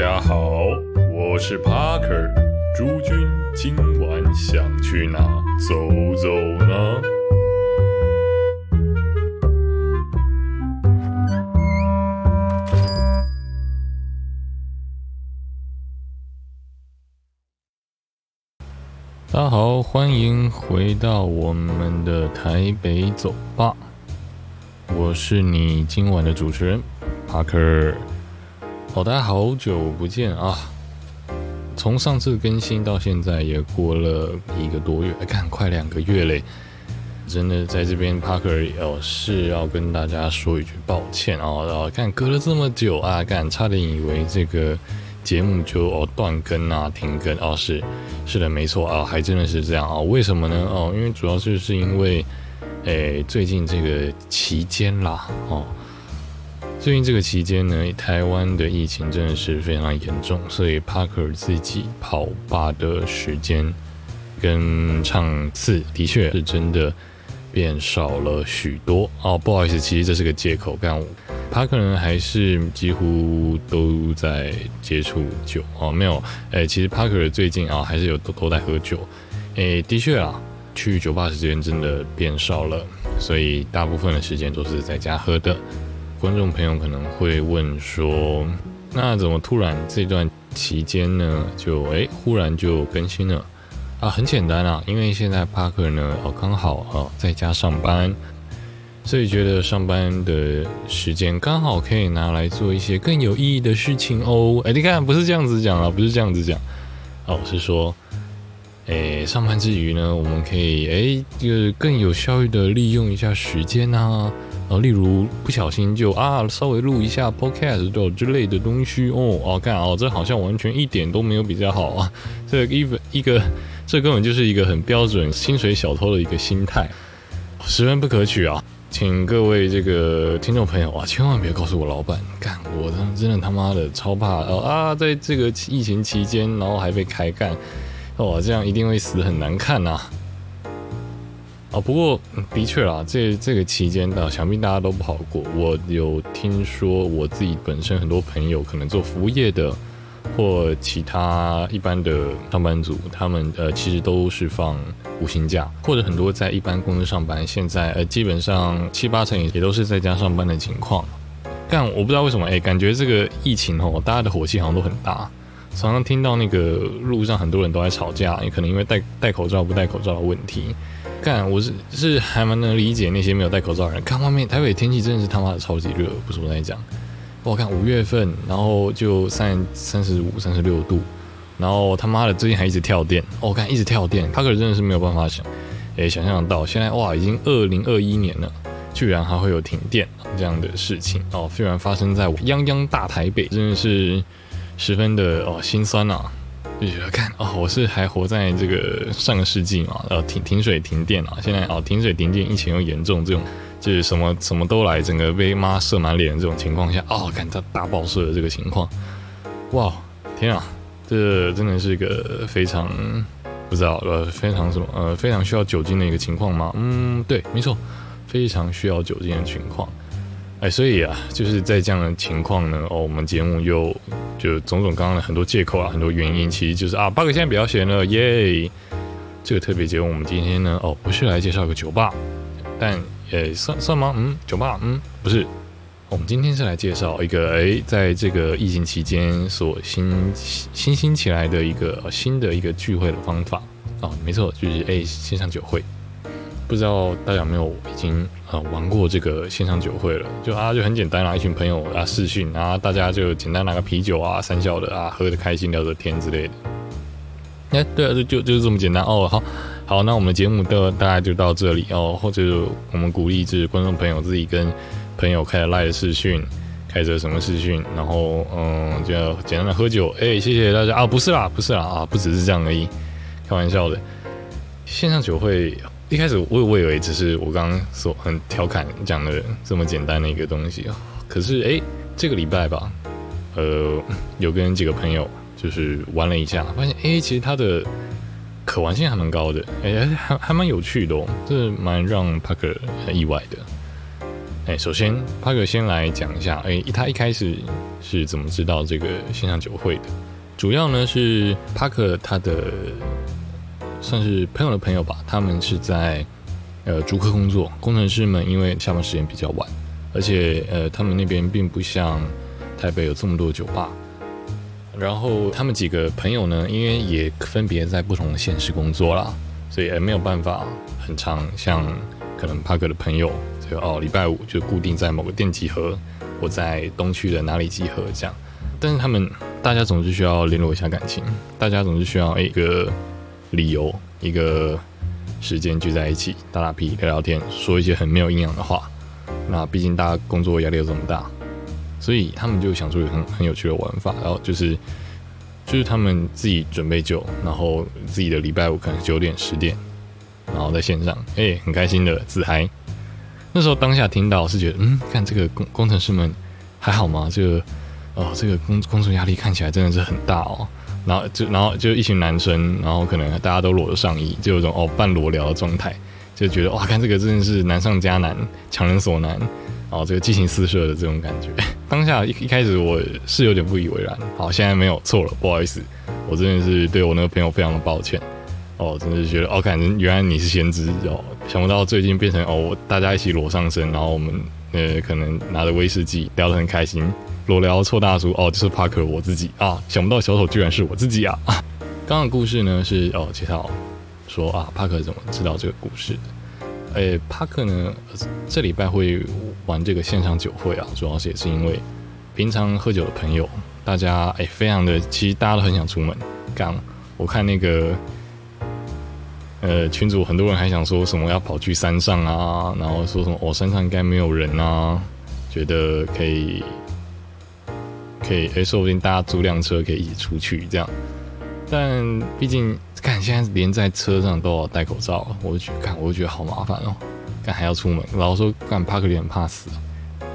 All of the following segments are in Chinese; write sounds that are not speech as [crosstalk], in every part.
家好，我是 Parker，诸君今晚想去哪走走呢？大家好，欢迎回到我们的台北走吧，我是你今晚的主持人 Parker。好，大家好久不见啊！从上次更新到现在也过了一个多月，看快两个月嘞！真的在这边，Parker 有是要跟大家说一句抱歉啊！然后看隔了这么久啊，看差点以为这个节目就哦断更啊、停更哦，是是的，没错啊，还真的是这样啊！为什么呢？哦，因为主要就是因为诶最近这个期间啦，哦。最近这个期间呢，台湾的疫情真的是非常严重，所以 Parker 自己跑吧的时间跟场次的确是真的变少了许多哦。不好意思，其实这是个借口，但 Parker 呢还是几乎都在接触酒哦。没有，哎，其实 Parker 最近啊还是有都都在喝酒，哎，的确啊，去酒吧时间真的变少了，所以大部分的时间都是在家喝的。观众朋友可能会问说：“那怎么突然这段期间呢，就哎忽然就更新了？”啊，很简单啊，因为现在帕克呢哦刚好哦在家上班，所以觉得上班的时间刚好可以拿来做一些更有意义的事情哦。哎，你看不是这样子讲啊，不是这样子讲，哦是说，哎上班之余呢，我们可以哎就是更有效率的利用一下时间啊。啊，例如不小心就啊，稍微录一下 podcast 之类的东西哦，哦，看哦，这好像完全一点都没有比较好啊，这一本一个，这根本就是一个很标准薪水小偷的一个心态，十分不可取啊！请各位这个听众朋友啊，千万别告诉我老板，干我真的他妈的超怕哦啊，在这个疫情期间，然后还被开干，哦，这样一定会死很难看呐！啊，啊不过的确啦，这这个期间的想必大家都不好过。我有听说我自己本身很多朋友可能做服务业的，或其他一般的上班族，他们呃其实都是放五薪假，或者很多在一般公司上班，现在呃基本上七八成也也都是在家上班的情况。但我不知道为什么，哎，感觉这个疫情哦，大家的火气好像都很大，常常听到那个路上很多人都在吵架，也可能因为戴戴口罩不戴口罩的问题。干，我是是还蛮能理解那些没有戴口罩的人。看外面台北天气真的是他妈的超级热，不是我在讲。我看五月份，然后就三三十五、三十六度，然后他妈的最近还一直跳电。我看一直跳电，他可真的是没有办法想，诶，想象到现在哇，已经二零二一年了，居然还会有停电这样的事情哦，居然发生在我泱泱大台北，真的是十分的哦心酸啊。就觉得看哦，我是还活在这个上个世纪嘛？呃，停停水停电啊，现在哦停水停电，疫情又严重，这种就是什么什么都来，整个被妈射满脸这种情况下，哦，看他大爆射的这个情况，哇，天啊，这真的是一个非常不知道呃非常什么呃非常需要酒精的一个情况吗？嗯，对，没错，非常需要酒精的情况。哎，所以啊，就是在这样的情况呢，哦，我们节目又就种种刚刚的很多借口啊，很多原因，其实就是啊，八哥现在比较闲了，耶！这个特别节目，我们今天呢，哦，不是来介绍个酒吧，但也算算吗？嗯，酒吧，嗯，不是，我们今天是来介绍一个哎，在这个疫情期间所新新兴起来的一个新的一个聚会的方法啊，没错，就是哎线上酒会。不知道大家有没有已经呃玩过这个线上酒会了？就啊就很简单啦，一群朋友啊视讯啊，大家就简单拿个啤酒啊，三笑的啊，喝的开心，聊着天之类的。哎，对啊，就就就这么简单哦。好，好，那我们节目的大概就到这里哦。或者我们鼓励就是观众朋友自己跟朋友开了 live 视讯，开着什么视讯，然后嗯就简单的喝酒。哎，谢谢大家啊，不是啦，不是啦啊，不只是这样而已，开玩笑的。线上酒会。一开始我我以为只是我刚刚所很调侃讲的这么简单的一个东西啊，可是哎，这个礼拜吧，呃，有跟几个朋友就是玩了一下，发现哎，其实它的可玩性还蛮高的，哎，还还蛮有趣的哦，这蛮让帕克很意外的。哎，首先帕克先来讲一下，哎，他一开始是怎么知道这个线上酒会的？主要呢是帕克他的算是朋友的朋友吧，他们是在呃竹科工作，工程师们因为下班时间比较晚，而且呃他们那边并不像台北有这么多酒吧，然后他们几个朋友呢，因为也分别在不同的县市工作啦，所以也没有办法很长，像可能帕克的朋友。就哦，礼拜五就固定在某个店集合，或在东区的哪里集合这样。但是他们大家总是需要联络一下感情，大家总是需要一个理由、一个时间聚在一起打打屁、聊聊天，说一些很没有营养的话。那毕竟大家工作压力又这么大，所以他们就想出一个很很有趣的玩法，然后就是就是他们自己准备酒，然后自己的礼拜五可能九点、十点，然后在线上，哎，很开心的自嗨。那时候当下听到是觉得，嗯，看这个工工程师们还好吗？这个哦，这个工工作压力看起来真的是很大哦。然后就然后就一群男生，然后可能大家都裸着上衣，就有种哦半裸聊的状态，就觉得哇，看这个真的是难上加难，强人所难，哦，这个激情四射的这种感觉。当下一一开始我是有点不以为然，好，现在没有错了，不好意思，我真的是对我那个朋友非常的抱歉。哦，真的是觉得哦，感觉原来你是先知哦，想不到最近变成哦，大家一起裸上身，然后我们呃可能拿着威士忌聊得很开心，裸聊臭大叔哦，就是帕克我自己啊，想不到小丑居然是我自己啊！[laughs] 刚刚的故事呢是哦介绍说啊，帕克怎么知道这个故事的？诶，帕克呢这礼拜会玩这个线上酒会啊，主要是也是因为平常喝酒的朋友，大家诶非常的，其实大家都很想出门。刚我看那个。呃，群主很多人还想说什么要跑去山上啊，然后说什么哦山上应该没有人啊，觉得可以可以，哎，说不定大家租辆车可以一起出去这样。但毕竟看现在连在车上都要戴口罩，我就觉得看我就觉得好麻烦哦，看还要出门，然后说干帕克里很怕死。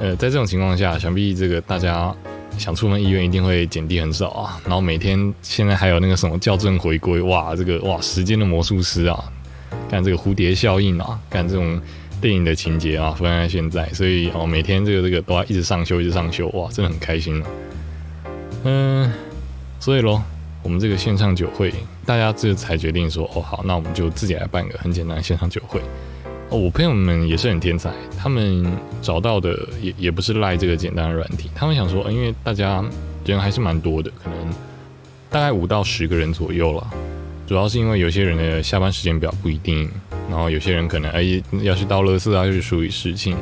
呃，在这种情况下，想必这个大家。想出门意愿一定会减低很少啊，然后每天现在还有那个什么校正回归，哇，这个哇时间的魔术师啊，看这个蝴蝶效应啊，看这种电影的情节啊，发生在现在，所以哦每天这个这个都要一直上修，一直上修，哇，真的很开心了。嗯，所以咯，我们这个线上酒会，大家这才决定说，哦好，那我们就自己来办个很简单的线上酒会。哦，我朋友们也是很天才，他们找到的也也不是赖这个简单的软体，他们想说，因为大家人还是蛮多的，可能大概五到十个人左右了，主要是因为有些人的下班时间表不一定，然后有些人可能哎要去倒垃圾啊，要去处理事情，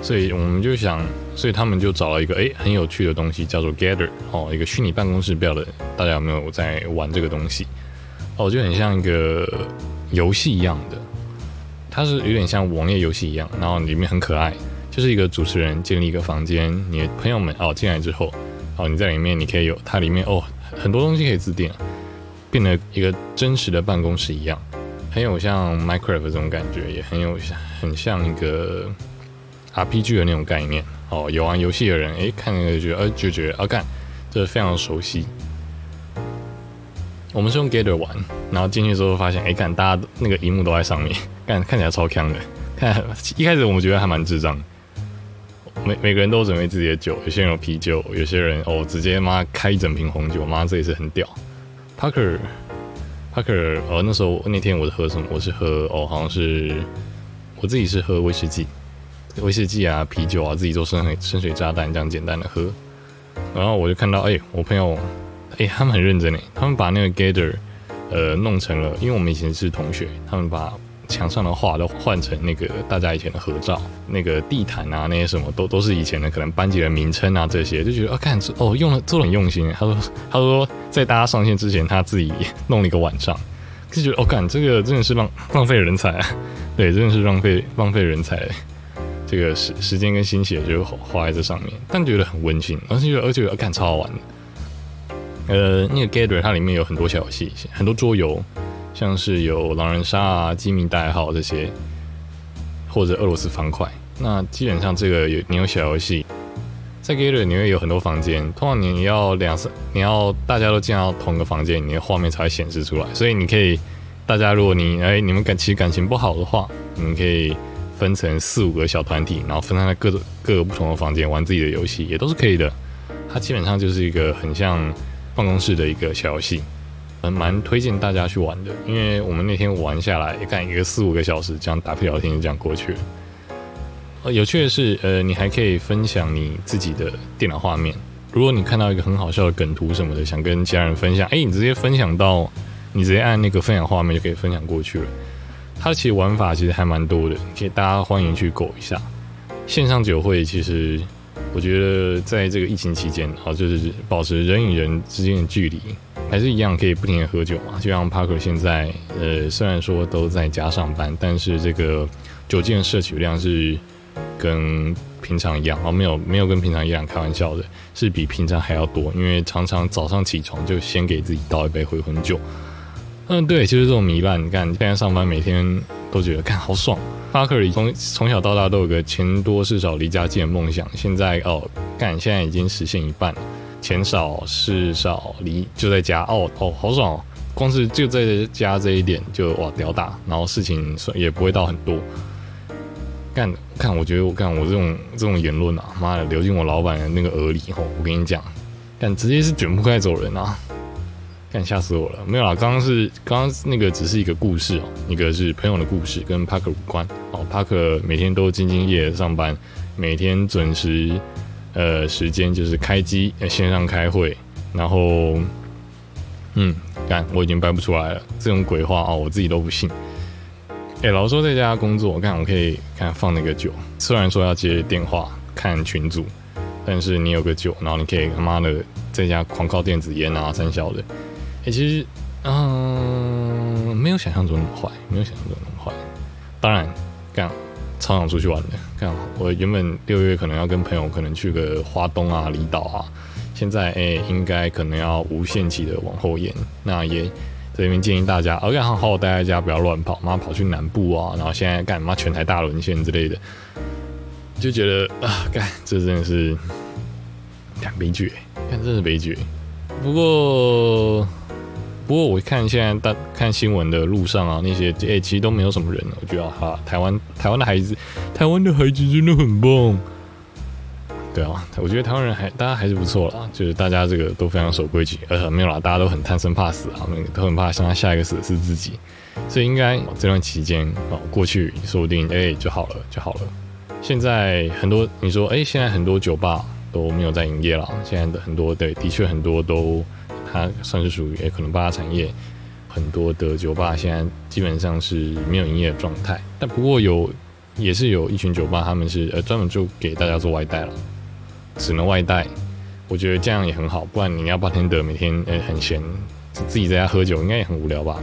所以我们就想，所以他们就找了一个哎很有趣的东西，叫做 Gather 哦，一个虚拟办公室表的，大家有没有在玩这个东西？哦，就很像一个游戏一样的。它是有点像网页游戏一样，然后里面很可爱，就是一个主持人建立一个房间，你的朋友们哦进来之后，哦你在里面你可以有它里面哦很多东西可以自定，变得一个真实的办公室一样，很有像 Minecraft 这种感觉，也很有像很像一个 RPG 的那种概念哦。有玩游戏的人诶，看那个觉得呃就觉得啊干，这非常熟悉。我们是用 Gather 玩，然后进去之后发现哎干，大家那个荧幕都在上面。干看起来超强的，看一开始我们觉得还蛮智障。每每个人都准备自己的酒，有些人有啤酒，有些人哦直接妈开一整瓶红酒，妈这也是很屌。Parker，Parker，哦那时候那天我是喝什么？我是喝哦好像是我自己是喝威士忌，威士忌啊啤酒啊自己做深水深水炸弹这样简单的喝。然后我就看到哎我朋友哎他们很认真诶，他们把那个 Gather 呃弄成了，因为我们以前是同学，他们把墙上的画都换成那个大家以前的合照，那个地毯啊，那些什么都都是以前的，可能班级的名称啊这些，就觉得啊，看哦，用了做的很用心。他说他说在大家上线之前，他自己 [laughs] 弄了一个晚上，就觉得哦，干这个真的是浪浪费人才，对，真的是浪费浪费人才，这个时时间跟心血就花在这上面，但觉得很温馨，而且而且干超好玩的。呃，那个 Gather 它里面有很多小游戏，很多桌游。像是有狼人杀啊、机密代号这些，或者俄罗斯方块。那基本上这个有你有小游戏，在 Gather 你会有很多房间，通常你要两三，你要大家都进到同个房间，你的画面才会显示出来。所以你可以，大家如果你哎你们感其实感情不好的话，你们可以分成四五个小团体，然后分散在各个各个不同的房间玩自己的游戏，也都是可以的。它基本上就是一个很像办公室的一个小游戏，蛮推荐大家去玩的。因为我们那天玩下来，干一个四五个小时，这样打屁聊天就这样过去了。呃，有趣的是，呃，你还可以分享你自己的电脑画面。如果你看到一个很好笑的梗图什么的，想跟家人分享，哎，你直接分享到，你直接按那个分享画面就可以分享过去了。它其实玩法其实还蛮多的，可以大家欢迎去狗一下。线上酒会其实。我觉得在这个疫情期间，好就是保持人与人之间的距离，还是一样可以不停的喝酒嘛。就像 Parker 现在，呃，虽然说都在家上班，但是这个酒精的摄取量是跟平常一样，哦，没有没有跟平常一样开玩笑的，是比平常还要多。因为常常早上起床就先给自己倒一杯回魂酒。嗯，对，就是这种糜烂。你看现在上班每天都觉得，看好爽。巴克尔从从小到大都有个钱多事少离家近的梦想，现在哦干，现在已经实现一半了，钱少事少离就在家哦哦好爽哦，光是就在家这一点就哇屌打，然后事情也不会到很多，干看我觉得我干我这种这种言论啊，妈的流进我老板的那个耳里吼，我跟你讲，干直接是卷铺盖走人啊。看吓死我了！没有啦，刚刚是刚刚那个只是一个故事哦，一个是朋友的故事，跟帕克无关哦。帕克每天都兢兢业业上班，每天准时呃时间就是开机线上开会，然后嗯，看我已经掰不出来了，这种鬼话哦，我自己都不信。哎，老说在家工作，看我可以看放那个酒，虽然说要接电话看群组，但是你有个酒，然后你可以他妈的在家狂靠电子烟啊三小的。哎，其实，嗯，没有想象中那么坏，没有想象中那么坏。当然，干超想出去玩的。干，我原本六月可能要跟朋友可能去个花东啊、离岛啊，现在哎，应该可能要无限期的往后延。那也这边建议大家，而且好好待在家，不要乱跑，妈跑去南部啊，然后现在干嘛全台大沦陷之类的，就觉得啊，干这真的是干悲剧，干真是悲剧。不过。不过我看现在大看新闻的路上啊，那些诶其实都没有什么人。我觉得哈，台湾台湾的孩子，台湾的孩子真的很棒。对啊，我觉得台湾人还大家还是不错啦，就是大家这个都非常守规矩，呃没有啦，大家都很贪生怕死啊，都很怕像下一个死的是自己，所以应该这段期间哦过去说不定诶就好了就好了。现在很多你说诶，现在很多酒吧都没有在营业了，现在的很多对的确很多都。它算是属于诶，可能八大产业很多的酒吧现在基本上是没有营业的状态，但不过有也是有一群酒吧，他们是呃专门就给大家做外带了，只能外带。我觉得这样也很好，不然你要八天的每天诶很闲，自己在家喝酒应该也很无聊吧？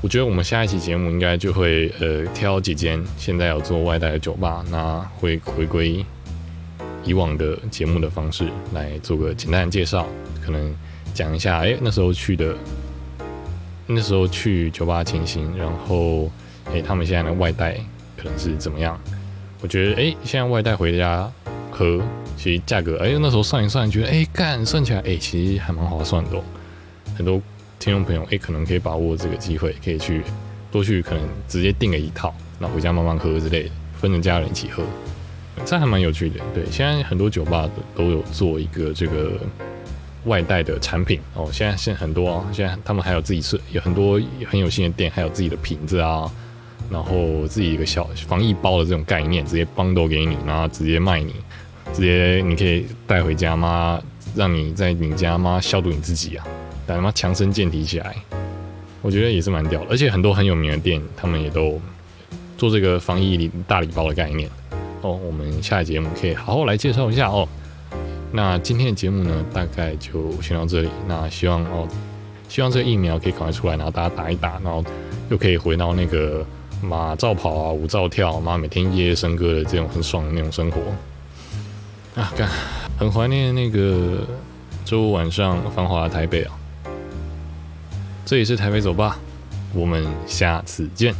我觉得我们下一期节目应该就会呃挑几间现在有做外带的酒吧，那会回归以往的节目的方式来做个简单的介绍，可能。讲一下，哎，那时候去的，那时候去酒吧清新，然后，哎，他们现在的外带可能是怎么样？我觉得，哎，现在外带回家喝，其实价格，哎，那时候算一算，觉得，哎，干，算起来，哎，其实还蛮划算的。很多听众朋友，哎，可能可以把握这个机会，可以去多去，可能直接订了一套，那回家慢慢喝之类的，分着家人一起喝，这还蛮有趣的。对，现在很多酒吧都有做一个这个。外带的产品哦，现在现在很多啊，现在他们还有自己是有很多很有心的店，还有自己的瓶子啊，然后自己一个小防疫包的这种概念，直接帮都给你，然后直接卖你，直接你可以带回家吗？让你在你家吗？消毒你自己啊，把他妈强身健体起来，我觉得也是蛮屌的。而且很多很有名的店，他们也都做这个防疫礼大礼包的概念哦。我们下一节目可以好好来介绍一下哦。那今天的节目呢，大概就先到这里。那希望哦，希望这个疫苗可以赶快出来，然后大家打一打，然后又可以回到那个马照跑啊，舞照跳，妈每天夜夜笙歌的这种很爽的那种生活啊！干，很怀念那个周五晚上繁华的台北啊！这里是台北走吧，我们下次见。